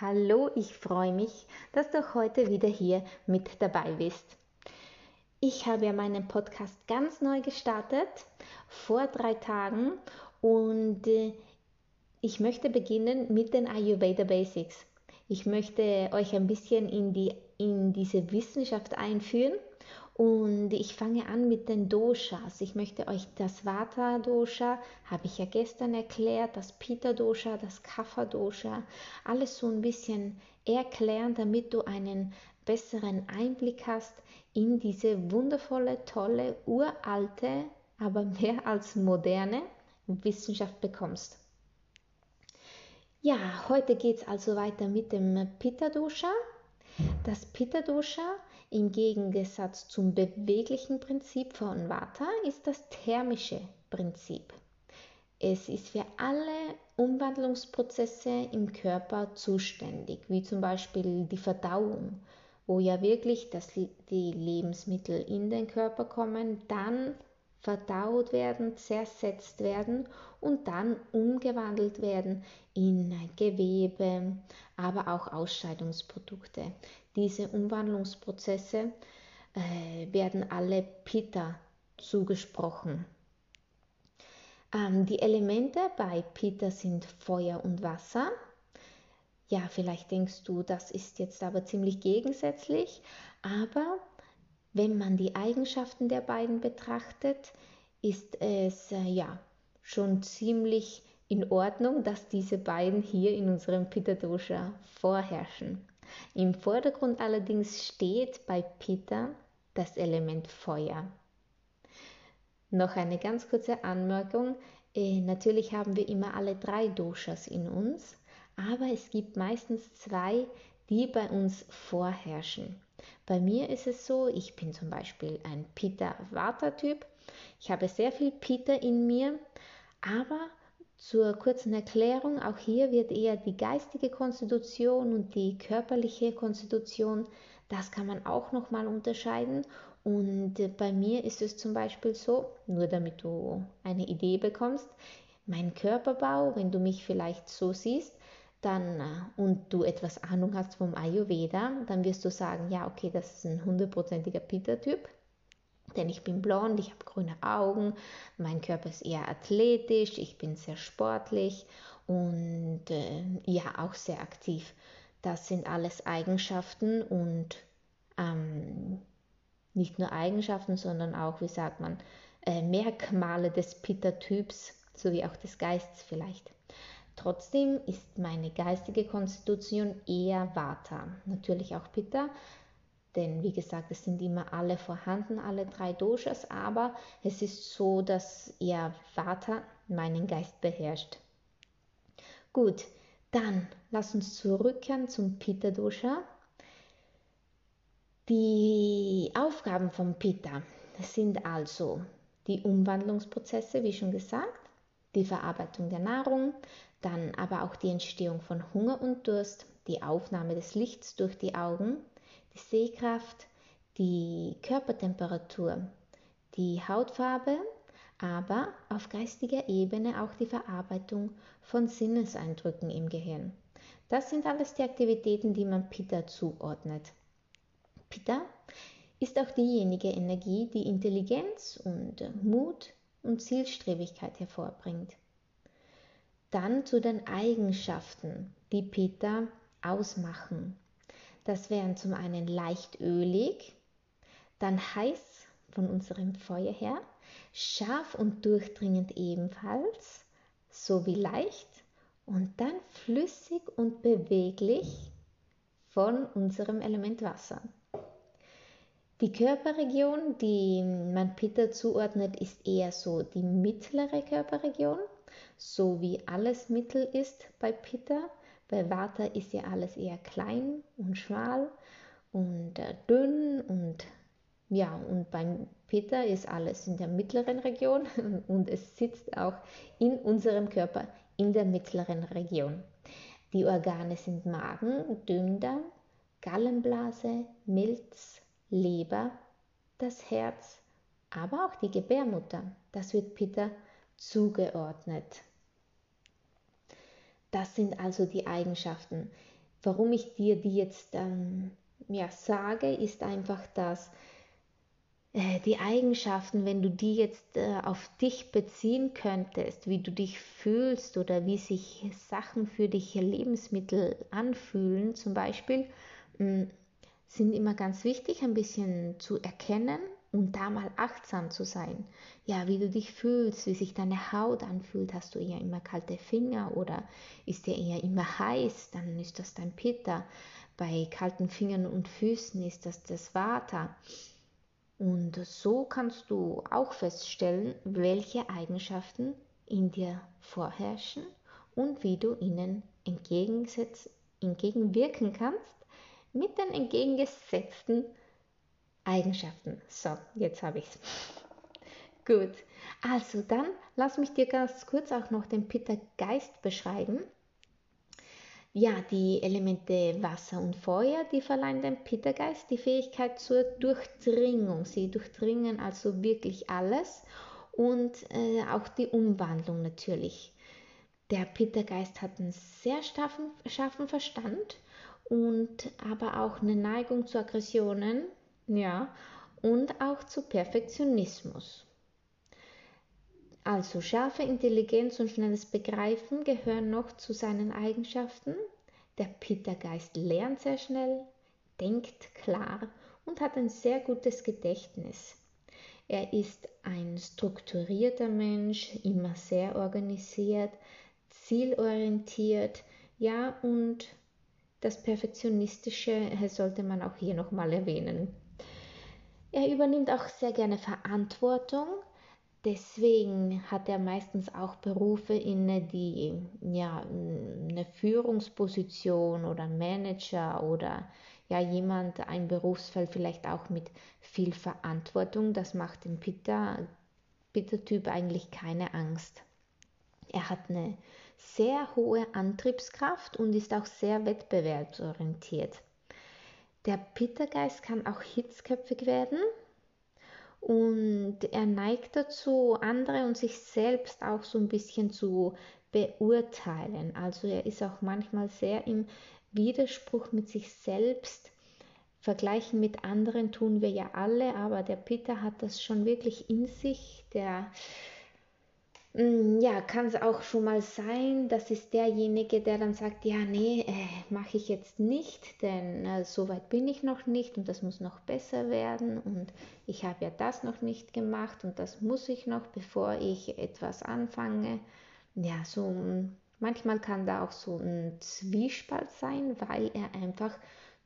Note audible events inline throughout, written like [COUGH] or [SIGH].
Hallo, ich freue mich, dass du heute wieder hier mit dabei bist. Ich habe ja meinen Podcast ganz neu gestartet, vor drei Tagen, und äh, ich möchte beginnen mit den Ayurveda Basics. Ich möchte euch ein bisschen in, die, in diese Wissenschaft einführen und ich fange an mit den Doshas. Ich möchte euch das Vata Dosha, habe ich ja gestern erklärt, das Pitta Dosha, das Kapha Dosha, alles so ein bisschen erklären, damit du einen besseren Einblick hast in diese wundervolle, tolle, uralte, aber [LAUGHS] mehr als moderne Wissenschaft bekommst. Ja, heute geht es also weiter mit dem Pitta Dosha. Das Pitta Dosha im Gegensatz zum beweglichen Prinzip von Vata ist das thermische Prinzip. Es ist für alle Umwandlungsprozesse im Körper zuständig, wie zum Beispiel die Verdauung, wo ja wirklich das, die Lebensmittel in den Körper kommen, dann verdaut werden, zersetzt werden und dann umgewandelt werden in Gewebe, aber auch Ausscheidungsprodukte. Diese Umwandlungsprozesse äh, werden alle Pitta zugesprochen. Ähm, die Elemente bei Pitta sind Feuer und Wasser. Ja, vielleicht denkst du, das ist jetzt aber ziemlich gegensätzlich, aber wenn man die Eigenschaften der beiden betrachtet, ist es äh, ja schon ziemlich in Ordnung, dass diese beiden hier in unserem Pitta Dosha vorherrschen. Im Vordergrund allerdings steht bei Pitta das Element Feuer. Noch eine ganz kurze Anmerkung. Äh, natürlich haben wir immer alle drei Doshas in uns, aber es gibt meistens zwei, die bei uns vorherrschen. Bei mir ist es so, ich bin zum Beispiel ein Pitta-Vata-Typ. Ich habe sehr viel Pitta in mir, aber zur kurzen Erklärung, auch hier wird eher die geistige Konstitution und die körperliche Konstitution, das kann man auch nochmal unterscheiden. Und bei mir ist es zum Beispiel so, nur damit du eine Idee bekommst, mein Körperbau, wenn du mich vielleicht so siehst, dann äh, und du etwas Ahnung hast vom Ayurveda, dann wirst du sagen, ja, okay, das ist ein hundertprozentiger Pitta-Typ denn ich bin blond, ich habe grüne Augen, mein Körper ist eher athletisch, ich bin sehr sportlich und äh, ja auch sehr aktiv. Das sind alles Eigenschaften und ähm, nicht nur Eigenschaften, sondern auch, wie sagt man, äh, Merkmale des Pitta-Typs sowie auch des Geistes vielleicht. Trotzdem ist meine geistige Konstitution eher Vata, natürlich auch Pitta, denn wie gesagt, es sind immer alle vorhanden, alle drei Doshas, aber es ist so, dass ihr Vater meinen Geist beherrscht. Gut, dann lass uns zurückkehren zum Pitta Dosha. Die Aufgaben vom Pitta sind also die Umwandlungsprozesse, wie schon gesagt, die Verarbeitung der Nahrung, dann aber auch die Entstehung von Hunger und Durst, die Aufnahme des Lichts durch die Augen, die Sehkraft, die Körpertemperatur, die Hautfarbe, aber auf geistiger Ebene auch die Verarbeitung von Sinneseindrücken im Gehirn. Das sind alles die Aktivitäten, die man Pitta zuordnet. Pitta ist auch diejenige Energie, die Intelligenz und Mut und Zielstrebigkeit hervorbringt. Dann zu den Eigenschaften, die Pitta ausmachen. Das wären zum einen leicht ölig, dann heiß von unserem Feuer her, scharf und durchdringend ebenfalls, sowie leicht und dann flüssig und beweglich von unserem Element Wasser. Die Körperregion, die man Pitta zuordnet, ist eher so die mittlere Körperregion, so wie alles mittel ist bei Pitta. Bei Vata ist ja alles eher klein und schmal und äh, dünn und ja, und beim Pitta ist alles in der mittleren Region [LAUGHS] und es sitzt auch in unserem Körper in der mittleren Region. Die Organe sind Magen, Dünndarm, Gallenblase, Milz, Leber, das Herz, aber auch die Gebärmutter. Das wird Pitta zugeordnet. Das sind also die Eigenschaften. Warum ich dir die jetzt ähm, ja, sage, ist einfach, dass äh, die Eigenschaften, wenn du die jetzt äh, auf dich beziehen könntest, wie du dich fühlst oder wie sich Sachen für dich, Lebensmittel anfühlen zum Beispiel, mm, sind immer ganz wichtig, ein bisschen zu erkennen und da mal achtsam zu sein. Ja, wie du dich fühlst, wie sich deine Haut anfühlt. Hast du eher immer kalte Finger oder ist dir eher immer heiß? Dann ist das dein Pitta. Bei kalten Fingern und Füßen ist das das Vata. Und so kannst du auch feststellen, welche Eigenschaften in dir vorherrschen und wie du ihnen entgegenwirken kannst mit den entgegengesetzten Eigenschaften. So, jetzt habe ich es. Gut, also dann lass mich dir ganz kurz auch noch den Pitta Geist beschreiben. Ja, die Elemente Wasser und Feuer, die verleihen dem Pitta Geist die Fähigkeit zur Durchdringung. Sie durchdringen also wirklich alles und äh, auch die Umwandlung natürlich. Der Pitta Geist hat einen sehr scharfen, scharfen Verstand und aber auch eine Neigung zu Aggressionen, ja, und auch zu Perfektionismus. Also scharfe Intelligenz und schnelles Begreifen gehören noch zu seinen Eigenschaften. Der Pitta-Geist lernt sehr schnell, denkt klar und hat ein sehr gutes Gedächtnis. Er ist ein strukturierter Mensch, immer sehr organisiert, zielorientiert, ja, und das Perfektionistische sollte man auch hier nochmal erwähnen. Er übernimmt auch sehr gerne Verantwortung. Deswegen hat er meistens auch Berufe inne, die ja eine Führungsposition oder Manager oder ja jemand ein Berufsfeld vielleicht auch mit viel Verantwortung. Das macht den Pitta Pitta-Typ eigentlich keine Angst. Er hat eine sehr hohe Antriebskraft und ist auch sehr wettbewerbsorientiert. Der Pittergeist kann auch hitzköpfig werden und er neigt dazu, andere und sich selbst auch so ein bisschen zu beurteilen. Also er ist auch manchmal sehr im Widerspruch mit sich selbst. Vergleichen mit anderen tun wir ja alle, aber der Pitter hat das schon wirklich in sich. Der ja, kann es auch schon mal sein, das ist derjenige, der dann sagt, ja, nee, äh, mache ich jetzt nicht, denn äh, so weit bin ich noch nicht und das muss noch besser werden und ich habe ja das noch nicht gemacht und das muss ich noch, bevor ich etwas anfange. Ja, so mm, manchmal kann da auch so ein Zwiespalt sein, weil er einfach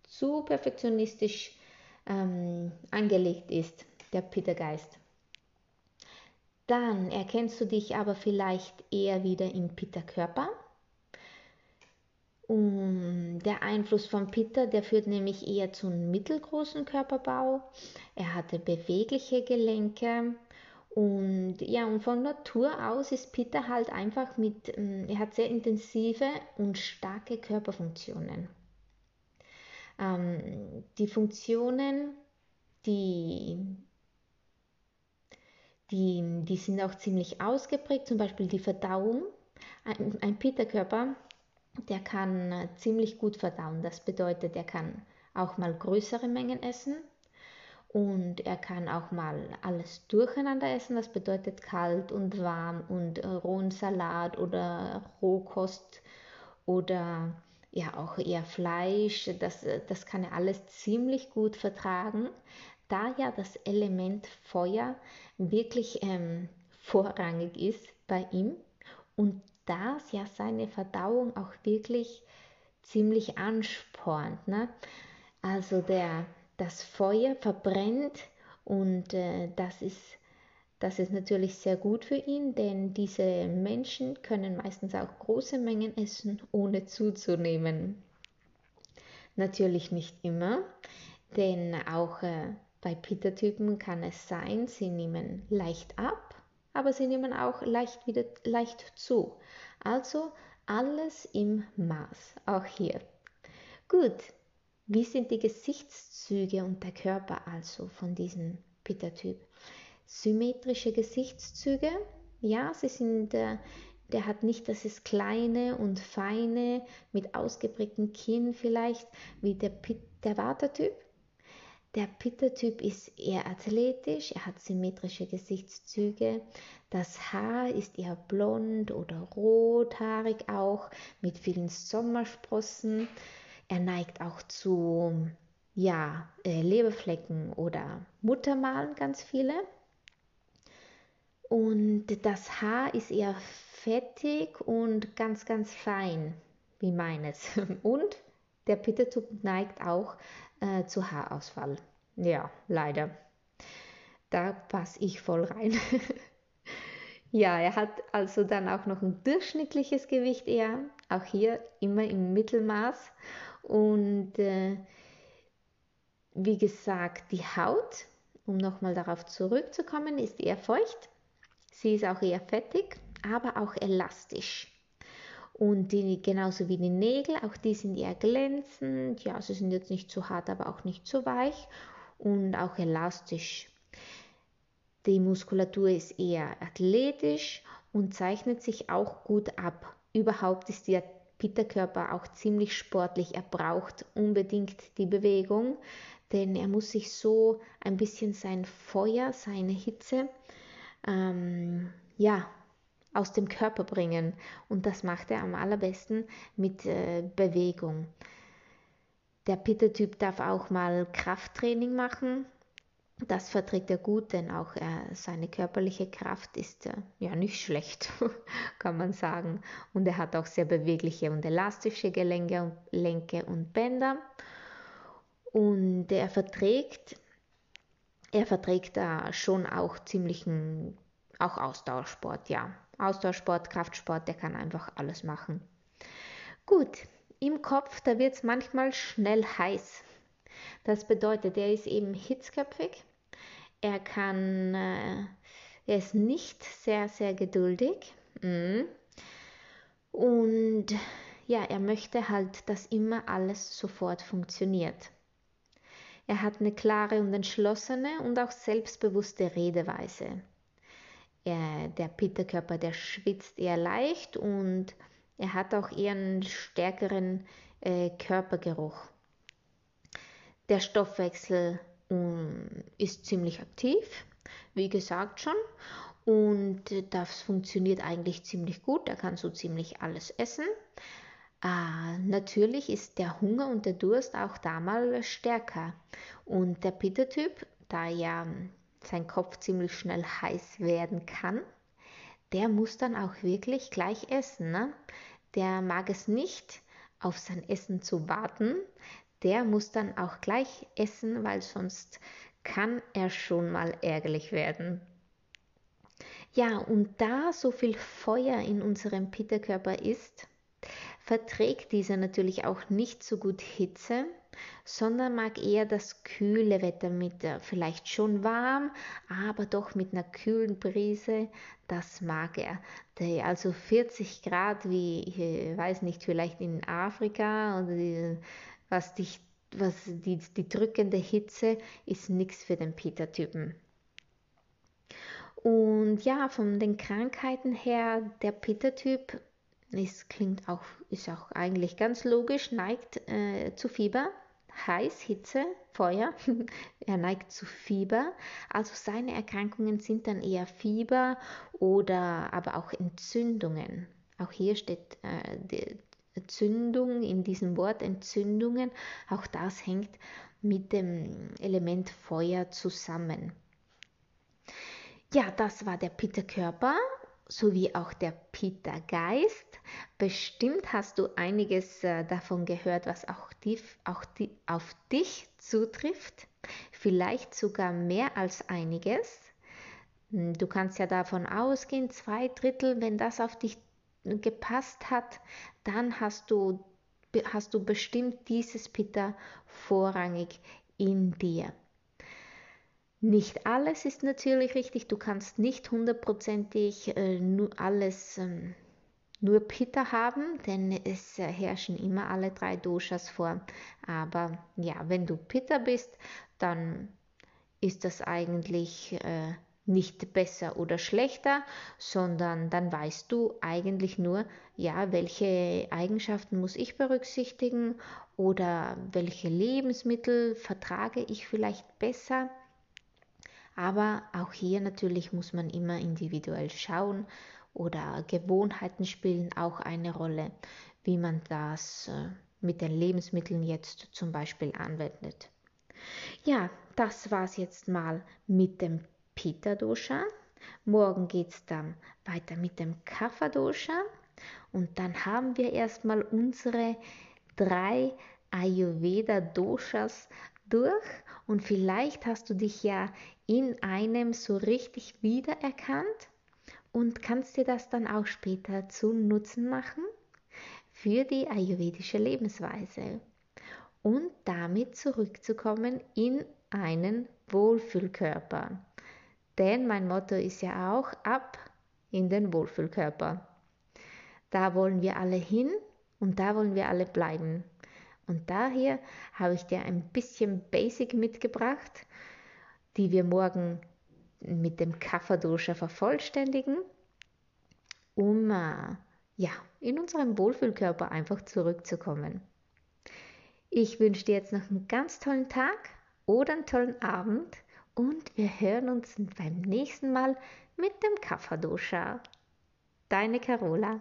zu perfektionistisch ähm, angelegt ist, der Petergeist. Dann erkennst du dich aber vielleicht eher wieder im Pitta-Körper. der Einfluss von Pitta, der führt nämlich eher zu einem mittelgroßen Körperbau. Er hatte bewegliche Gelenke und ja, und von Natur aus ist Pitta halt einfach mit, ähm, er hat sehr intensive und starke Körperfunktionen. Ähm, die Funktionen, die die, die sind auch ziemlich ausgeprägt, zum Beispiel die Verdauung. Ein, ein Pitta-Körper, der kann äh, ziemlich gut verdauen. Das bedeutet, er kann auch mal größere Mengen essen und er kann auch mal alles durcheinander essen. Das bedeutet kalt und warm und rohen Salat oder Rohkost oder ja auch eher Fleisch. Das, das kann er alles ziemlich gut vertragen, da ja das Element Feuer wirklich ähm, vorrangig ist bei ihm und das ja seine Verdauung auch wirklich ziemlich anspornt. Ne? Also der, das Feuer verbrennt und äh, das, ist, das ist natürlich sehr gut für ihn, denn diese Menschen können meistens auch große Mengen essen, ohne zuzunehmen. Natürlich nicht immer, denn auch äh, bei Pitta-Typen kann es sein, sie nehmen leicht ab, aber sie nehmen auch leicht wieder leicht zu. Also alles im Maß, auch hier. Gut, wie sind die Gesichtszüge und der Körper also von diesem Pitta-Typ? Symmetrische Gesichtszüge, ja, sie sind, äh, der hat nicht das ist kleine und feine mit ausgeprägtem Kinn vielleicht wie der, der Vata-Typ. Der Pitta-Typ ist eher athletisch, er hat symmetrische Gesichtszüge. Das Haar ist eher blond oder rothaarig auch mit vielen Sommersprossen. Er neigt auch zu ja, äh, Leberflecken oder Muttermalen, ganz viele. Und das Haar ist eher fettig und ganz, ganz fein, wie meines. [LAUGHS] Und der Pittertub neigt auch äh, zu Haarausfall. Ja, leider. Da passe ich voll rein. [LAUGHS] ja, er hat also dann auch noch ein durchschnittliches Gewicht eher, auch hier immer im Mittelmaß und äh, wie gesagt, die Haut, um nochmal darauf zurückzukommen, ist eher feucht. Sie ist auch eher fettig, aber auch elastisch. Und die, genauso wie die Nägel, auch die sind eher glänzend. Ja, sie sind jetzt nicht zu hart, aber auch nicht zu weich und auch elastisch. Die Muskulatur ist eher athletisch und zeichnet sich auch gut ab. Überhaupt ist der Pitta-Körper auch ziemlich sportlich. Er braucht unbedingt die Bewegung, denn er muss sich so ein bisschen sein Feuer, seine Hitze, ähm, ja, aus dem Körper bringen. Und das macht er am allerbesten mit äh, Bewegung. Der Pitta-Typ darf auch mal Krafttraining machen, das verträgt er gut, denn auch äh, seine körperliche Kraft ist äh, ja nicht schlecht, [LAUGHS] kann man sagen. Und er hat auch sehr bewegliche und elastische Gelenke und, Lenke und Bänder. Und er verträgt, er verträgt da schon auch ziemlichen, auch Ausdauersport, ja. Ausdauersport, Kraftsport, der kann einfach alles machen. Gut, im Kopf, da wird es manchmal schnell heiß. Das bedeutet, er ist eben hitzköpfig, er kann, äh, er ist nicht sehr, sehr geduldig. Mm. Und ja, er möchte halt, dass immer alles sofort funktioniert. Er hat eine klare und entschlossene und auch selbstbewusste Redeweise. Er, der Pitterkörper, der schwitzt eher leicht und er hat auch eher einen stärkeren äh, Körpergeruch. Der Stoffwechsel ist ziemlich aktiv, wie gesagt schon. Und das funktioniert eigentlich ziemlich gut. Er kann so ziemlich alles essen. Äh, natürlich ist der Hunger und der Durst auch da mal stärker. Und der Peter-Typ, da ja sein Kopf ziemlich schnell heiß werden kann, der muss dann auch wirklich gleich essen. Ne? Der mag es nicht, auf sein Essen zu warten der muss dann auch gleich essen, weil sonst kann er schon mal ärgerlich werden. Ja, und da so viel Feuer in unserem Pitterkörper ist, verträgt dieser natürlich auch nicht so gut Hitze, sondern mag eher das kühle Wetter mit äh, vielleicht schon warm, aber doch mit einer kühlen Brise. Das mag er. Also 40 Grad wie, ich äh, weiß nicht, vielleicht in Afrika oder was, dich, was die, die drückende Hitze ist nichts für den Peter-Typen. Und ja, von den Krankheiten her, der Peter-Typ ist, klingt auch, ist auch eigentlich ganz logisch, neigt äh, zu Fieber, heiß, Hitze, Feuer. [LAUGHS] er neigt zu Fieber. Also seine Erkrankungen sind dann eher Fieber oder aber auch Entzündungen. Auch hier steht äh, die Entzündung in diesem Wort Entzündungen. Auch das hängt mit dem Element Feuer zusammen. Ja, das war der Pitta-Körper sowie auch der Pitta-Geist. Bestimmt hast du einiges äh, davon gehört, was auch, die, auch die, auf dich zutrifft. Vielleicht sogar mehr als einiges. Hm, du kannst ja davon ausgehen, zwei Drittel, wenn das auf dich gepasst hat, dann hast du, hast du bestimmt dieses Pitta vorrangig in dir. Nicht alles ist natürlich richtig. Du kannst nicht hundertprozentig äh, alles ähm, nur Pitta haben, denn es äh, herrschen immer alle drei Doshas vor. Aber ja, wenn du Pitta bist, dann ist das eigentlich äh, nicht besser oder schlechter, sondern dann weißt du eigentlich nur, ja, welche Eigenschaften muss ich berücksichtigen oder welche Lebensmittel vertrage ich vielleicht besser aber auch hier natürlich muss man immer individuell schauen oder Gewohnheiten spielen auch eine Rolle, wie man das äh, mit den Lebensmitteln jetzt zum Beispiel anwendet. Ja, das war es jetzt mal mit dem Pitta Dosha. Morgen geht es dann weiter mit dem Kapha Dosha und dann haben wir erstmal unsere drei Ayurveda Doshas durch und vielleicht hast du dich ja in einem so richtig wiedererkannt und kannst dir das dann auch später zu Nutzen machen für die ayurvedische Lebensweise und damit zurückzukommen in einen Wohlfühlkörper. Denn mein Motto ist ja auch ab in den Wohlfühlkörper. Da wollen wir alle hin und da wollen wir alle bleiben. Und daher habe ich dir ein bisschen Basic mitgebracht, die wir morgen mit dem Kapha-Dosha vervollständigen, um äh, ja, in unserem Wohlfühlkörper einfach zurückzukommen. Ich wünsche dir jetzt noch einen ganz tollen Tag oder einen tollen Abend und wir hören uns beim nächsten Mal mit dem Kapha-Dosha. Deine Carola.